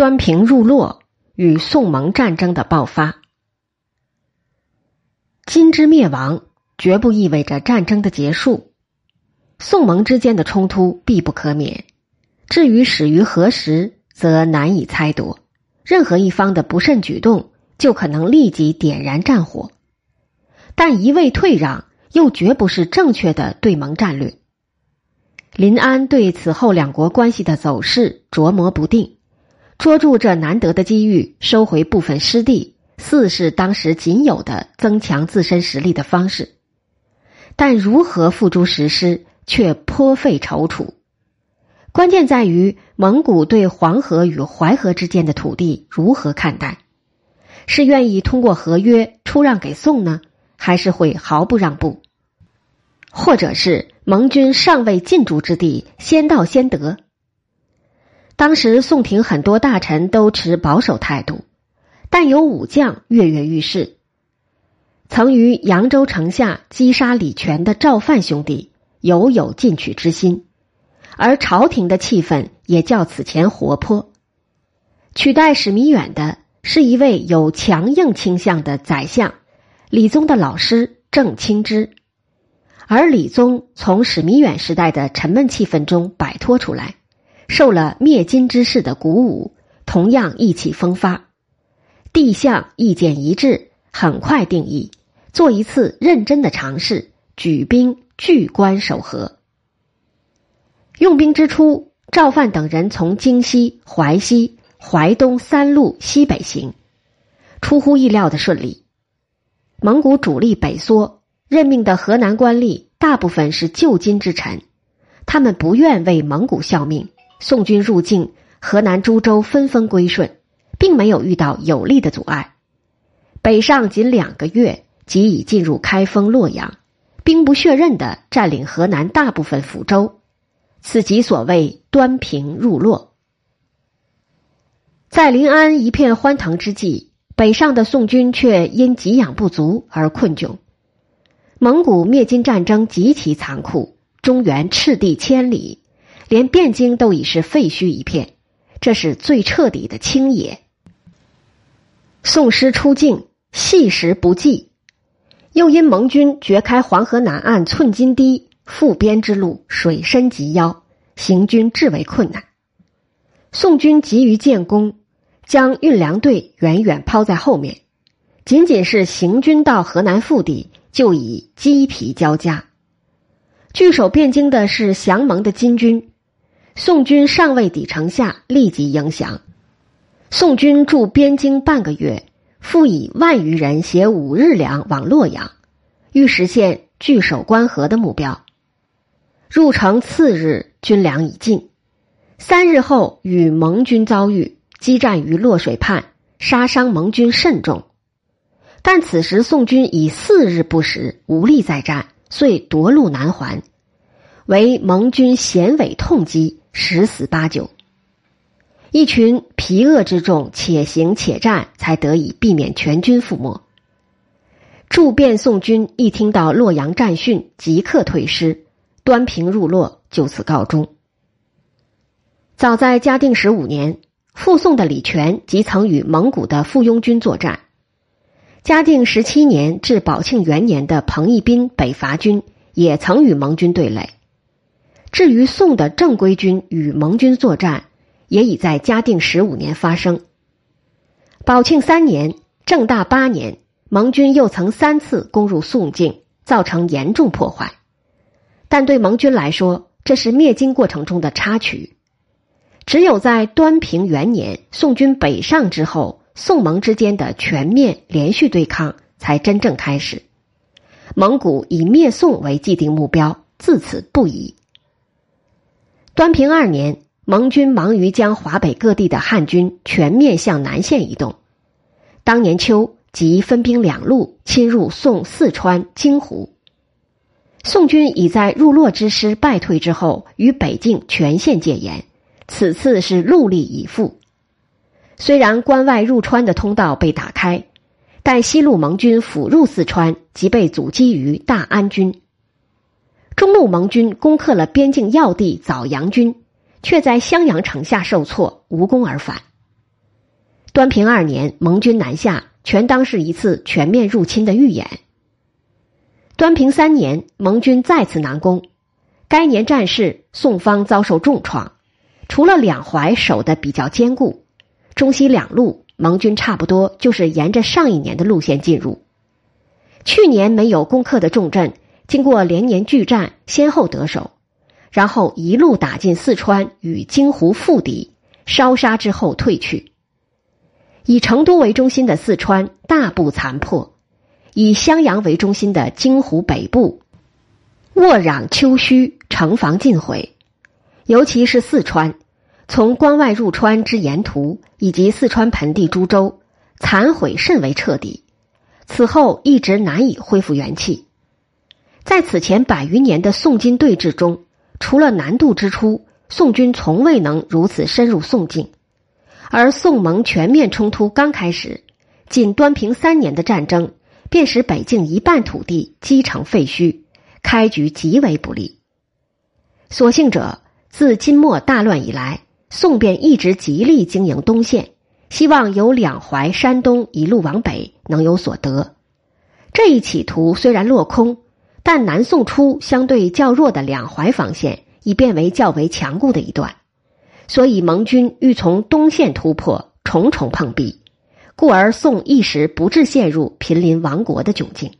端平入洛与宋蒙战争的爆发。金之灭亡绝不意味着战争的结束，宋蒙之间的冲突必不可免。至于始于何时，则难以猜度。任何一方的不慎举动，就可能立即点燃战火。但一味退让，又绝不是正确的对盟战略。临安对此后两国关系的走势琢磨不定，捉住这难得的机遇，收回部分失地，似是当时仅有的增强自身实力的方式。但如何付诸实施，却颇费踌躇。关键在于蒙古对黄河与淮河之间的土地如何看待？是愿意通过合约出让给宋呢，还是会毫不让步？或者是盟军尚未进驻之地，先到先得？当时宋廷很多大臣都持保守态度，但有武将跃跃欲试。曾于扬州城下击杀李全的赵范兄弟，犹有进取之心。而朝廷的气氛也较此前活泼。取代史弥远的是一位有强硬倾向的宰相，李宗的老师郑清之。而李宗从史弥远时代的沉闷气氛中摆脱出来，受了灭金之势的鼓舞，同样意气风发。帝相意见一致，很快定义做一次认真的尝试，举兵拒关守河。用兵之初，赵范等人从京西、淮西、淮东三路西北行，出乎意料的顺利。蒙古主力北缩，任命的河南官吏大部分是旧金之臣，他们不愿为蒙古效命。宋军入境，河南诸州纷纷归顺，并没有遇到有力的阻碍。北上仅两个月，即已进入开封、洛阳，兵不血刃的占领河南大部分府州。此即所谓端平入洛。在临安一片欢腾之际，北上的宋军却因给养不足而困窘。蒙古灭金战争极其残酷，中原赤地千里，连汴京都已是废墟一片，这是最彻底的清野。宋师出境，细时不济，又因蒙军掘开黄河南岸寸金堤。复边之路水深及腰，行军至为困难。宋军急于建功，将运粮队远远抛在后面，仅仅是行军到河南腹地，就已鸡皮交加。据守汴京的是降蒙的金军，宋军尚未抵城下，立即迎降。宋军驻边京半个月，复以万余人携五日粮往洛阳，欲实现据守关河的目标。入城次日，军粮已尽。三日后，与盟军遭遇，激战于洛水畔，杀伤盟军甚重。但此时宋军已四日不食，无力再战，遂夺路南还，为盟军衔尾痛击，十死八九。一群疲饿之众，且行且战，才得以避免全军覆没。驻汴宋军一听到洛阳战讯，即刻退师。端平入洛就此告终。早在嘉定十五年，附宋的李全即曾与蒙古的附庸军作战。嘉定十七年至宝庆元年的彭义斌北伐军也曾与蒙军对垒。至于宋的正规军与蒙军作战，也已在嘉定十五年发生。宝庆三年、正大八年，蒙军又曾三次攻入宋境，造成严重破坏。但对蒙军来说，这是灭金过程中的插曲。只有在端平元年，宋军北上之后，宋蒙之间的全面连续对抗才真正开始。蒙古以灭宋为既定目标，自此不移。端平二年，蒙军忙于将华北各地的汉军全面向南线移动。当年秋，即分兵两路侵入宋四川京湖。宋军已在入洛之师败退之后，与北境全线戒严。此次是陆力以赴。虽然关外入川的通道被打开，但西路盟军辅入四川，即被阻击于大安军。中路盟军攻克了边境要地枣阳军，却在襄阳城下受挫，无功而返。端平二年，盟军南下，全当是一次全面入侵的预演。端平三年，盟军再次南攻，该年战事，宋方遭受重创，除了两淮守的比较坚固，中西两路盟军差不多就是沿着上一年的路线进入。去年没有攻克的重镇，经过连年巨战，先后得手，然后一路打进四川与荆湖腹敌，烧杀之后退去。以成都为中心的四川大部残破，以襄阳为中心的荆湖北部沃壤丘墟，城防尽毁。尤其是四川，从关外入川之沿途以及四川盆地株洲，残毁甚为彻底。此后一直难以恢复元气。在此前百余年的宋金对峙中，除了南渡之初，宋军从未能如此深入宋境。而宋蒙全面冲突刚开始，仅端平三年的战争，便使北境一半土地积成废墟，开局极为不利。所幸者，自金末大乱以来，宋便一直极力经营东线。希望由两淮、山东一路往北能有所得。这一企图虽然落空，但南宋初相对较弱的两淮防线已变为较为强固的一段，所以盟军欲从东线突破，重重碰壁，故而宋一时不至陷入濒临亡国的窘境。